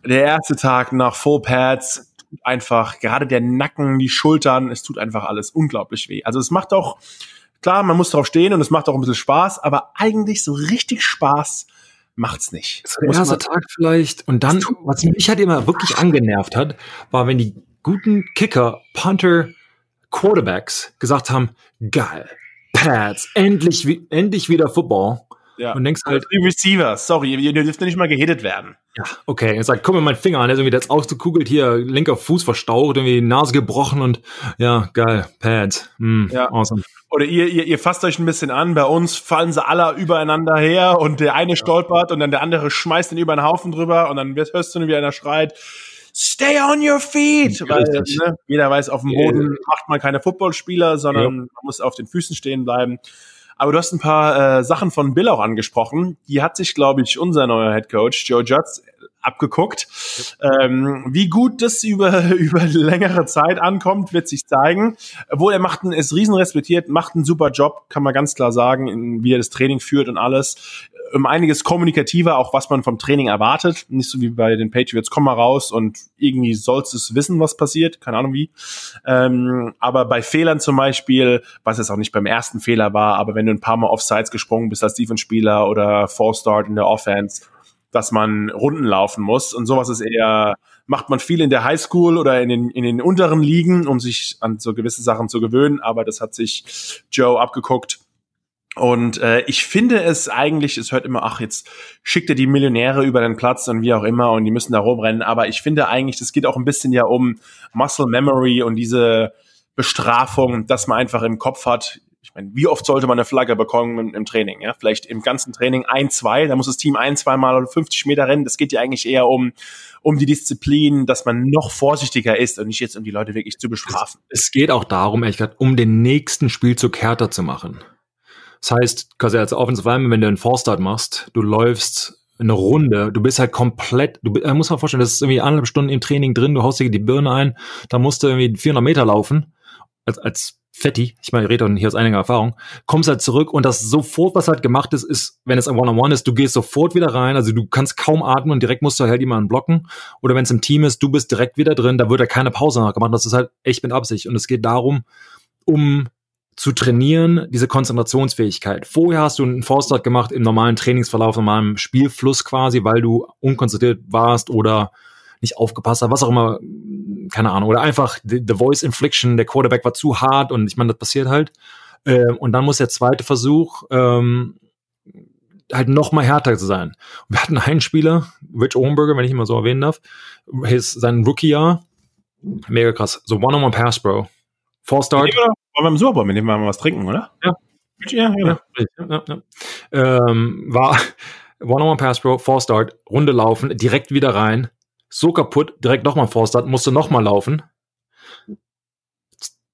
der erste Tag nach Full Pads, einfach, gerade der Nacken, die Schultern, es tut einfach alles unglaublich weh. Also es macht auch, klar, man muss drauf stehen und es macht auch ein bisschen Spaß, aber eigentlich so richtig Spaß macht's nicht. So der erste Tag vielleicht. Und dann, was mich halt immer wirklich angenervt hat, war, wenn die guten Kicker, Punter, Quarterbacks gesagt haben, geil, Pads, endlich, endlich wieder Football. Ja. Und denkst halt. Die Receiver, sorry, ihr dürft nicht mal gehitet werden. Ja, okay. Er sagt, guck mir mein Finger an, der ist irgendwie jetzt ausgekugelt, hier, linker Fuß verstaucht, irgendwie Nase gebrochen und ja, geil, Pads. Mm, ja. Awesome. Oder ihr, ihr, ihr fasst euch ein bisschen an, bei uns fallen sie alle übereinander her und der eine ja. stolpert und dann der andere schmeißt den über den Haufen drüber und dann hörst du, wie einer schreit, Stay on your feet! Weil ne, jeder weiß, auf dem Boden macht man keine Footballspieler, sondern ja. man muss auf den Füßen stehen bleiben. Aber du hast ein paar äh, Sachen von Bill auch angesprochen. Die hat sich, glaube ich, unser neuer Head Coach Joe Judds abgeguckt. Ähm, wie gut das über, über längere Zeit ankommt, wird sich zeigen. Obwohl er macht einen, ist riesen respektiert, macht einen super Job, kann man ganz klar sagen, in, wie er das Training führt und alles um einiges kommunikativer, auch was man vom Training erwartet. Nicht so wie bei den Patriots, komm mal raus und irgendwie sollst du es wissen, was passiert. Keine Ahnung wie. Ähm, aber bei Fehlern zum Beispiel, was jetzt auch nicht beim ersten Fehler war, aber wenn du ein paar Mal Offsides gesprungen bist als Defense-Spieler oder Four-Start in der Offense, dass man Runden laufen muss. Und sowas ist eher, macht man viel in der Highschool oder in den, in den unteren Ligen, um sich an so gewisse Sachen zu gewöhnen. Aber das hat sich Joe abgeguckt und äh, ich finde es eigentlich, es hört immer, ach, jetzt schickt er die Millionäre über den Platz und wie auch immer und die müssen da rumrennen. Aber ich finde eigentlich, das geht auch ein bisschen ja um Muscle Memory und diese Bestrafung, dass man einfach im Kopf hat. Ich meine, wie oft sollte man eine Flagge bekommen im, Training? Ja, vielleicht im ganzen Training ein, zwei. Da muss das Team ein, zwei Mal 50 Meter rennen. Das geht ja eigentlich eher um um die Disziplin, dass man noch vorsichtiger ist und nicht jetzt um die Leute wirklich zu bestrafen. Es geht auch darum, ehrlich gesagt, um den nächsten Spielzug härter zu machen. Das heißt, quasi als Offensive Lineman, wenn du einen Forstart machst, du läufst eine Runde, du bist halt komplett, du äh, musst mal vorstellen, das ist irgendwie anderthalb Stunden im Training drin, du haust dir die Birne ein, da musst du irgendwie 400 Meter laufen, als, als Fetti, ich meine, ich rede hier aus einiger Erfahrung, kommst halt zurück und das sofort, was halt gemacht ist, ist, wenn es ein One-on-One ist, du gehst sofort wieder rein, also du kannst kaum atmen und direkt musst du halt jemanden blocken. Oder wenn es im Team ist, du bist direkt wieder drin, da wird ja keine Pause nachgemacht. Das ist halt echt mit Absicht. Und es geht darum, um zu trainieren, diese Konzentrationsfähigkeit. Vorher hast du einen Forstart gemacht im normalen Trainingsverlauf, normalen Spielfluss quasi, weil du unkonzentriert warst oder nicht aufgepasst hat, was auch immer, keine Ahnung, oder einfach the, the Voice Infliction, der Quarterback war zu hart und ich meine, das passiert halt. Ähm, und dann muss der zweite Versuch ähm, halt noch mal härter zu sein. Und wir hatten einen Spieler, Rich Owenberger, wenn ich ihn mal so erwähnen darf, his, sein Rookie-Jahr, mega krass, so One-on-One-Pass, Bro. Four Start. Wollen wir im Super Bowl, mit dem wir mal was trinken, oder? Ja. Ja, ja, ja. ja, ähm, war One-on-One-Pass, Bro, Four Start, Runde laufen, direkt wieder rein, so kaputt, direkt nochmal Forstart, musste nochmal laufen.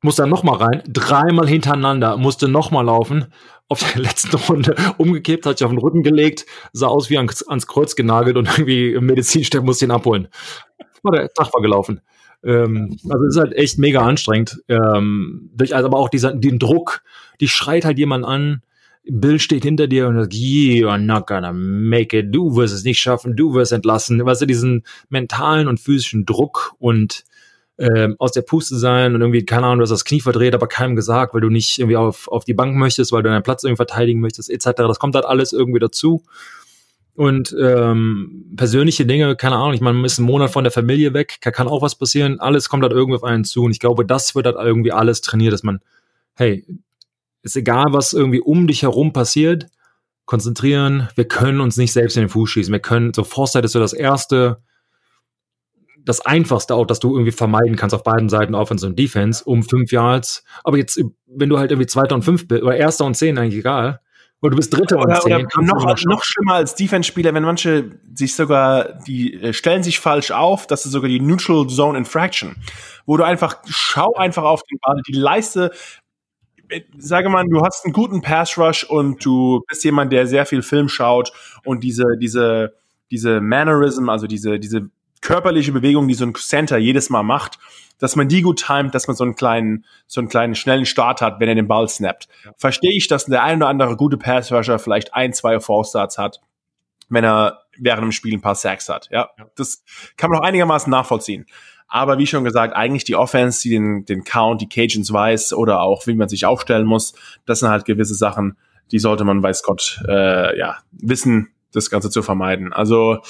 Musste dann nochmal rein, dreimal hintereinander, musste nochmal laufen. Auf der letzten Runde umgekippt, hat sich auf den Rücken gelegt, sah aus wie ans, ans Kreuz genagelt und irgendwie im Medizinstern musste ihn abholen. War der Tag war gelaufen. Ähm, also es ist halt echt mega anstrengend. Ähm, durch, also aber auch dieser, den Druck, die schreit halt jemand an, Bill steht hinter dir und sagt, you are not gonna make it, du wirst es nicht schaffen, du wirst entlassen. Weißt du, diesen mentalen und physischen Druck und ähm, aus der Puste sein und irgendwie, keine Ahnung, du hast das Knie verdreht, aber keinem gesagt, weil du nicht irgendwie auf, auf die Bank möchtest, weil du deinen Platz irgendwie verteidigen möchtest, etc. Das kommt halt alles irgendwie dazu. Und ähm, persönliche Dinge, keine Ahnung, ich meine, man ist einen Monat von der Familie weg, kann auch was passieren, alles kommt halt irgendwie auf einen zu. Und ich glaube, das wird halt irgendwie alles trainiert, dass man, hey, ist egal, was irgendwie um dich herum passiert, konzentrieren. Wir können uns nicht selbst in den Fuß schießen. Wir können, so Foresight ist so das erste, das einfachste auch, dass du irgendwie vermeiden kannst auf beiden Seiten Offense und Defense um fünf Yards. Aber jetzt, wenn du halt irgendwie Zweiter und fünf bist, oder Erster und zehn, eigentlich egal. Oder du bist Dritter und zehn. Oder noch, noch schlimmer als Defense-Spieler, wenn manche sich sogar, die äh, stellen sich falsch auf, das ist sogar die Neutral Zone Infraction, wo du einfach, schau einfach auf den Ball, die Leiste, sage mal, du hast einen guten Pass Rush und du bist jemand, der sehr viel Film schaut und diese, diese, diese Mannerism, also diese, diese körperliche Bewegung, die so ein Center jedes Mal macht, dass man die gut timet, dass man so einen kleinen, so einen kleinen schnellen Start hat, wenn er den Ball snappt. Verstehe ich, dass der ein oder andere gute Pass Rusher vielleicht ein, zwei Fallstarts hat, wenn er während dem Spiel ein paar Sacks hat. Ja, das kann man auch einigermaßen nachvollziehen. Aber wie schon gesagt, eigentlich die Offense, die den, den Count, die Cajuns weiß oder auch wie man sich aufstellen muss, das sind halt gewisse Sachen, die sollte man, weiß Gott, äh, ja, wissen, das Ganze zu vermeiden. Also,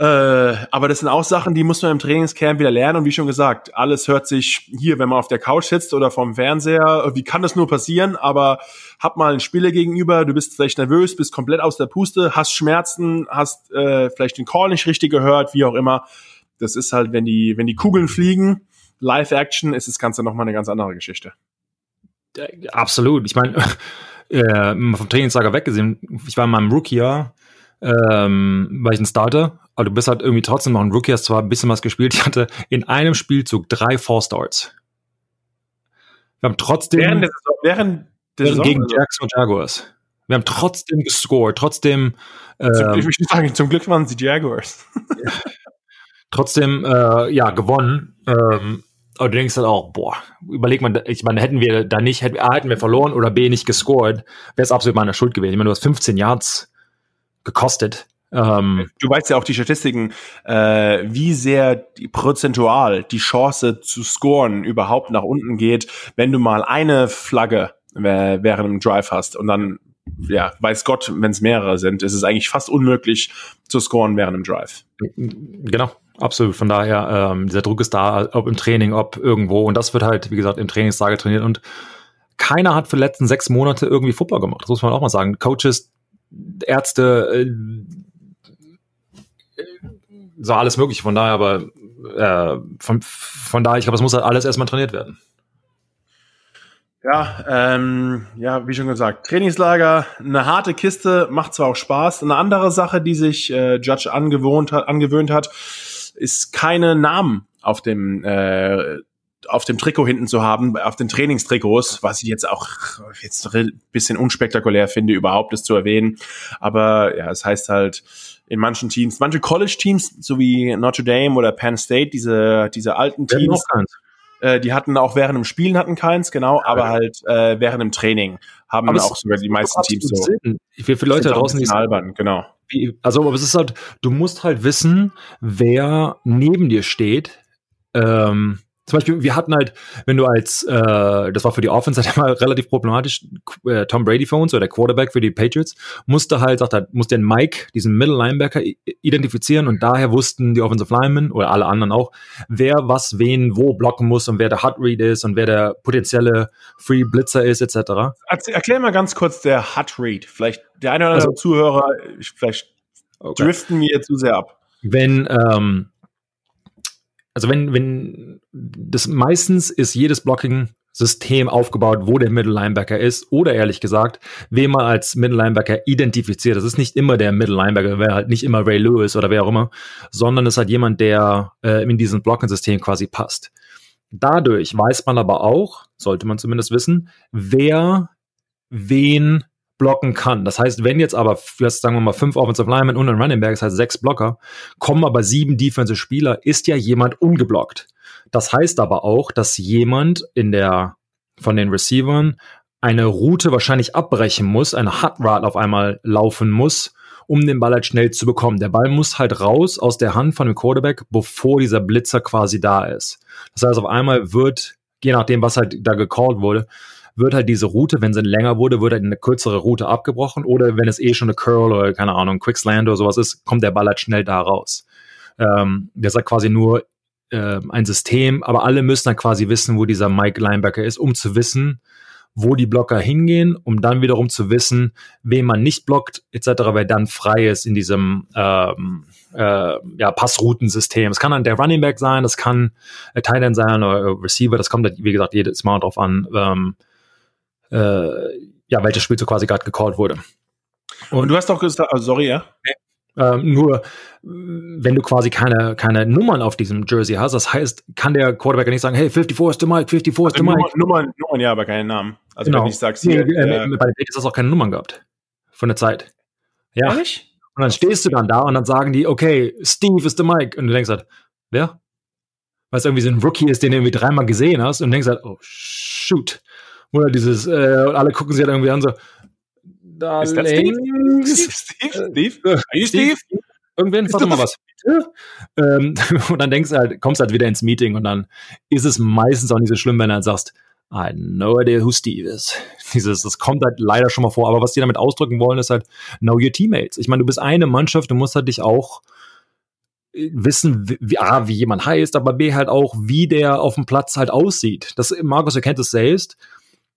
äh, aber das sind auch Sachen, die muss man im Trainingscamp wieder lernen. Und wie schon gesagt, alles hört sich hier, wenn man auf der Couch sitzt oder vorm Fernseher, wie kann das nur passieren? Aber hab mal einen Spieler gegenüber, du bist vielleicht nervös, bist komplett aus der Puste, hast Schmerzen, hast äh, vielleicht den Call nicht richtig gehört, wie auch immer das ist halt, wenn die, wenn die Kugeln fliegen, Live-Action, ist das Ganze nochmal eine ganz andere Geschichte. Absolut. Ich meine, äh, vom Trainingslager weggesehen, ich war in meinem Rookie-Jahr, ähm, war ich ein Starter, aber du bist halt irgendwie trotzdem noch ein Rookie, hast zwar ein bisschen was gespielt, ich hatte in einem Spielzug drei Four-Starts. Wir haben trotzdem während der, während der Saison, gegen also? Jacks und Jaguars. Wir haben trotzdem gescored, trotzdem. Ähm, zum, Glück, ich sagen, zum Glück waren sie Jaguars. trotzdem äh, ja gewonnen. Ähm, aber du denkst dann auch, boah, überleg mal, ich meine, hätten wir da nicht, hätten, A, hätten wir verloren oder B, nicht gescored, wäre es absolut meine Schuld gewesen. Ich meine, du hast 15 Yards gekostet. Ähm, du weißt ja auch die Statistiken, äh, wie sehr die, prozentual die Chance zu scoren überhaupt nach unten geht, wenn du mal eine Flagge äh, während dem Drive hast und dann, ja, weiß Gott, wenn es mehrere sind, ist es eigentlich fast unmöglich zu scoren während dem Drive. Genau. Absolut, von daher, ähm, dieser Druck ist da, ob im Training, ob irgendwo. Und das wird halt, wie gesagt, im Trainingstage trainiert. Und keiner hat für die letzten sechs Monate irgendwie Football gemacht. Das muss man auch mal sagen. Coaches, Ärzte, äh, so alles mögliche. Von daher, aber äh, von, von daher, ich glaube, es muss halt alles erstmal trainiert werden. Ja, ähm, ja, wie schon gesagt, Trainingslager, eine harte Kiste, macht zwar auch Spaß. Eine andere Sache, die sich äh, Judge angewohnt hat, angewöhnt hat, ist keine Namen auf dem äh, auf dem Trikot hinten zu haben, auf den Trainingstrikots, was ich jetzt auch jetzt ein bisschen unspektakulär finde, überhaupt es zu erwähnen. Aber ja, es heißt halt in manchen Teams, manche College-Teams, so wie Notre Dame oder Penn State, diese, diese alten Teams, äh, die hatten auch während dem Spielen hatten keins, genau, aber halt äh, während dem Training haben aber auch sogar die meisten Teams so. Sinn. Für, für Leute da draußen, die albern, genau. Also, aber es ist halt, du musst halt wissen, wer neben dir steht. Ähm, zum Beispiel, wir hatten halt, wenn du als, äh, das war für die Offense halt immer relativ problematisch, äh, Tom Brady für uns oder der Quarterback für die Patriots, musste halt, sagt er, musste den Mike, diesen Middle Linebacker, identifizieren und daher wussten die Offensive Linemen oder alle anderen auch, wer was wen wo blocken muss und wer der Hot Read ist und wer der potenzielle Free Blitzer ist, etc. Erklär mal ganz kurz der Hot Read. Vielleicht der eine oder andere also, Zuhörer, vielleicht okay. driften wir zu sehr ab. Wenn, ähm, also wenn, wenn das meistens ist jedes Blocking-System aufgebaut, wo der Middle Linebacker ist, oder ehrlich gesagt, wen man als Middle Linebacker identifiziert. Das ist nicht immer der Middle Linebacker, wäre halt nicht immer Ray Lewis oder wer auch immer, sondern es ist halt jemand, der äh, in diesem Blocking-System quasi passt. Dadurch weiß man aber auch, sollte man zumindest wissen, wer wen blocken kann. Das heißt, wenn jetzt aber, sagen wir mal, fünf Offensive Linemen und ein Running Back, das heißt sechs Blocker, kommen aber sieben Defensive Spieler, ist ja jemand ungeblockt. Das heißt aber auch, dass jemand in der, von den Receivern eine Route wahrscheinlich abbrechen muss, eine Hot Rod auf einmal laufen muss, um den Ball halt schnell zu bekommen. Der Ball muss halt raus aus der Hand von dem Quarterback, bevor dieser Blitzer quasi da ist. Das heißt, auf einmal wird, je nachdem, was halt da gecallt wurde, wird halt diese Route, wenn sie länger wurde, wird halt eine kürzere Route abgebrochen oder wenn es eh schon eine Curl oder keine Ahnung, Quicksland oder sowas ist, kommt der Ball halt schnell da raus. Ähm, der sagt quasi nur äh, ein System, aber alle müssen dann quasi wissen, wo dieser Mike Linebacker ist, um zu wissen, wo die Blocker hingehen, um dann wiederum zu wissen, wen man nicht blockt, etc., wer dann frei ist in diesem ähm, äh, ja, Passroutensystem. Es kann dann der Running Back sein, das kann äh, Tight End sein oder Receiver, das kommt, wie gesagt, jedes Mal drauf an, ähm, äh, ja, welches Spiel so quasi gerade gecallt wurde. Und, Und, du hast doch gesagt, oh, sorry, ja? Ähm, nur wenn du quasi keine, keine Nummern auf diesem Jersey hast, das heißt, kann der Quarterback nicht sagen, hey, 54 ist der Mike, 54 ist der Mike. Nummern, Nummern, ja, aber keine Namen. Also genau. wenn ich sag's hier, nee, äh, bei den Patriots hast du auch keine Nummern gehabt. Von der Zeit. Ja. Ehrlich? Und dann stehst du dann da und dann sagen die, okay, Steve ist der Mike. Und du denkst halt, wer? Weil es irgendwie so ein Rookie ist, den du irgendwie dreimal gesehen hast und denkst halt, oh, shoot. Oder dieses, äh, alle gucken sich halt irgendwie an, so, da ist das Steve? Steve? Steve? Steve? Steve? Steve? Irgendwen, warte mal was. Ähm, und dann denkst du halt, kommst halt wieder ins Meeting und dann ist es meistens auch nicht so schlimm, wenn du halt sagst, I no idea who Steve is. Dieses, das kommt halt leider schon mal vor. Aber was die damit ausdrücken wollen, ist halt, know your teammates. Ich meine, du bist eine Mannschaft, du musst halt dich auch äh, wissen, wie, A, wie jemand heißt, aber B, halt auch, wie der auf dem Platz halt aussieht. Das, Markus erkennt es selbst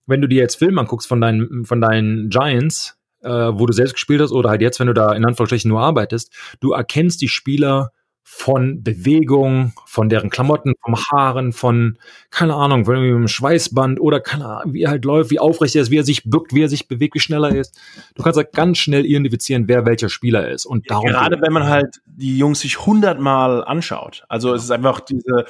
wenn du dir jetzt Filme anguckst von deinen, von deinen Giants, äh, wo du selbst gespielt hast, oder halt jetzt, wenn du da in Anführungsstrichen nur arbeitest, du erkennst die Spieler von Bewegung, von deren Klamotten, vom Haaren, von, keine Ahnung, von einem Schweißband oder keine Ahnung, wie er halt läuft, wie aufrecht er ist, wie er sich bückt, wie er sich bewegt, wie schneller er ist. Du kannst halt ganz schnell identifizieren, wer welcher Spieler ist. Und darum Gerade wenn man halt die Jungs sich hundertmal anschaut. Also es ist einfach diese,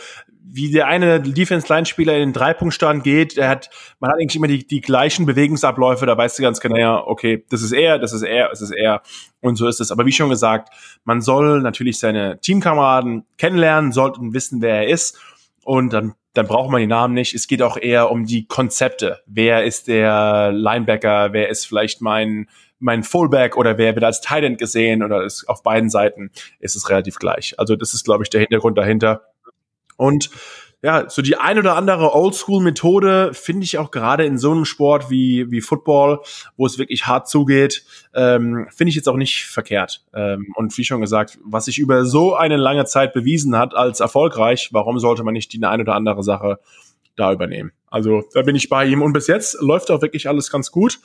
wie der eine Defense-Line-Spieler in den Dreipunktstand geht, der hat, man hat eigentlich immer die, die gleichen Bewegungsabläufe, da weißt du ganz genau, ja, okay, das ist er, das ist er, das ist er und so ist es. Aber wie schon gesagt, man soll natürlich seine Teamkameraden kennenlernen, sollten wissen, wer er ist und dann dann braucht man die Namen nicht. Es geht auch eher um die Konzepte. Wer ist der Linebacker? Wer ist vielleicht mein mein Fullback oder wer wird als Tight End gesehen oder ist auf beiden Seiten ist es relativ gleich. Also das ist glaube ich der Hintergrund dahinter. Und ja, so die ein oder andere Oldschool-Methode finde ich auch gerade in so einem Sport wie, wie Football, wo es wirklich hart zugeht, ähm, finde ich jetzt auch nicht verkehrt. Ähm, und wie schon gesagt, was sich über so eine lange Zeit bewiesen hat als erfolgreich, warum sollte man nicht die eine oder andere Sache da übernehmen? Also da bin ich bei ihm und bis jetzt läuft auch wirklich alles ganz gut.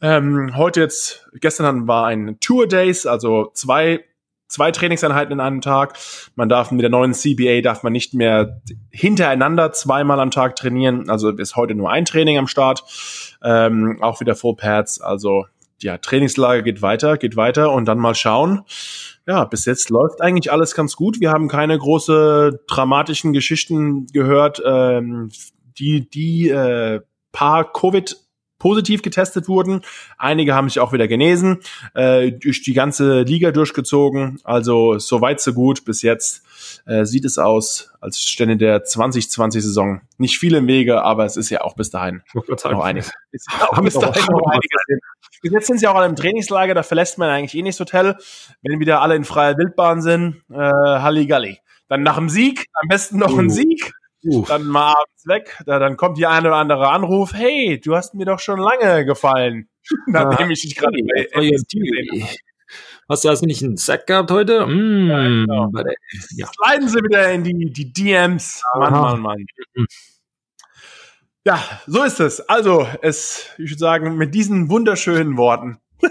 Ähm, heute jetzt, gestern war ein Tour Days, also zwei zwei Trainingseinheiten in einem Tag. Man darf mit der neuen CBA darf man nicht mehr hintereinander zweimal am Tag trainieren. Also ist heute nur ein Training am Start. Ähm, auch wieder Full Pads. Also ja, Trainingslage geht weiter, geht weiter und dann mal schauen. ja, bis jetzt läuft eigentlich alles ganz gut. Wir haben keine große dramatischen Geschichten gehört, ähm, die die äh, paar Covid positiv getestet wurden. Einige haben sich auch wieder genesen, äh, durch die ganze Liga durchgezogen. Also so weit, so gut. Bis jetzt äh, sieht es aus, als stände der 2020-Saison nicht viel im Wege, aber es ist ja auch bis dahin noch einiges. Auch bis dahin noch einiges. Bis jetzt sind sie auch alle im Trainingslager, da verlässt man eigentlich eh nicht das Hotel. Wenn wieder alle in freier Wildbahn sind, äh, Halligalli. Dann nach dem Sieg, am besten noch ein uh. Sieg Uh. Dann mal abends weg, da, dann kommt die eine oder andere Anruf, hey, du hast mir doch schon lange gefallen, nachdem ich dich gerade bei gesehen habe. Hast du also nicht einen Sack gehabt heute? Mm, ja, genau. ja. Sliden Sie wieder in die, die DMs. Mann, Aha. Mann, Mann. Mhm. Ja, so ist es. Also, es, ich würde sagen, mit diesen wunderschönen Worten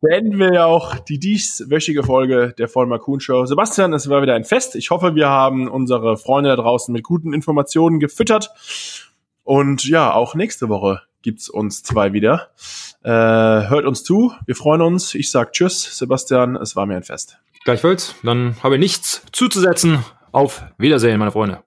beenden wir ja auch die dieswöchige Folge der Vollmer Kuhn Show. Sebastian, es war wieder ein Fest. Ich hoffe, wir haben unsere Freunde da draußen mit guten Informationen gefüttert. Und ja, auch nächste Woche gibt's uns zwei wieder. Äh, hört uns zu. Wir freuen uns. Ich sag Tschüss, Sebastian. Es war mir ein Fest. Gleichfalls. Dann habe ich nichts zuzusetzen. Auf Wiedersehen, meine Freunde.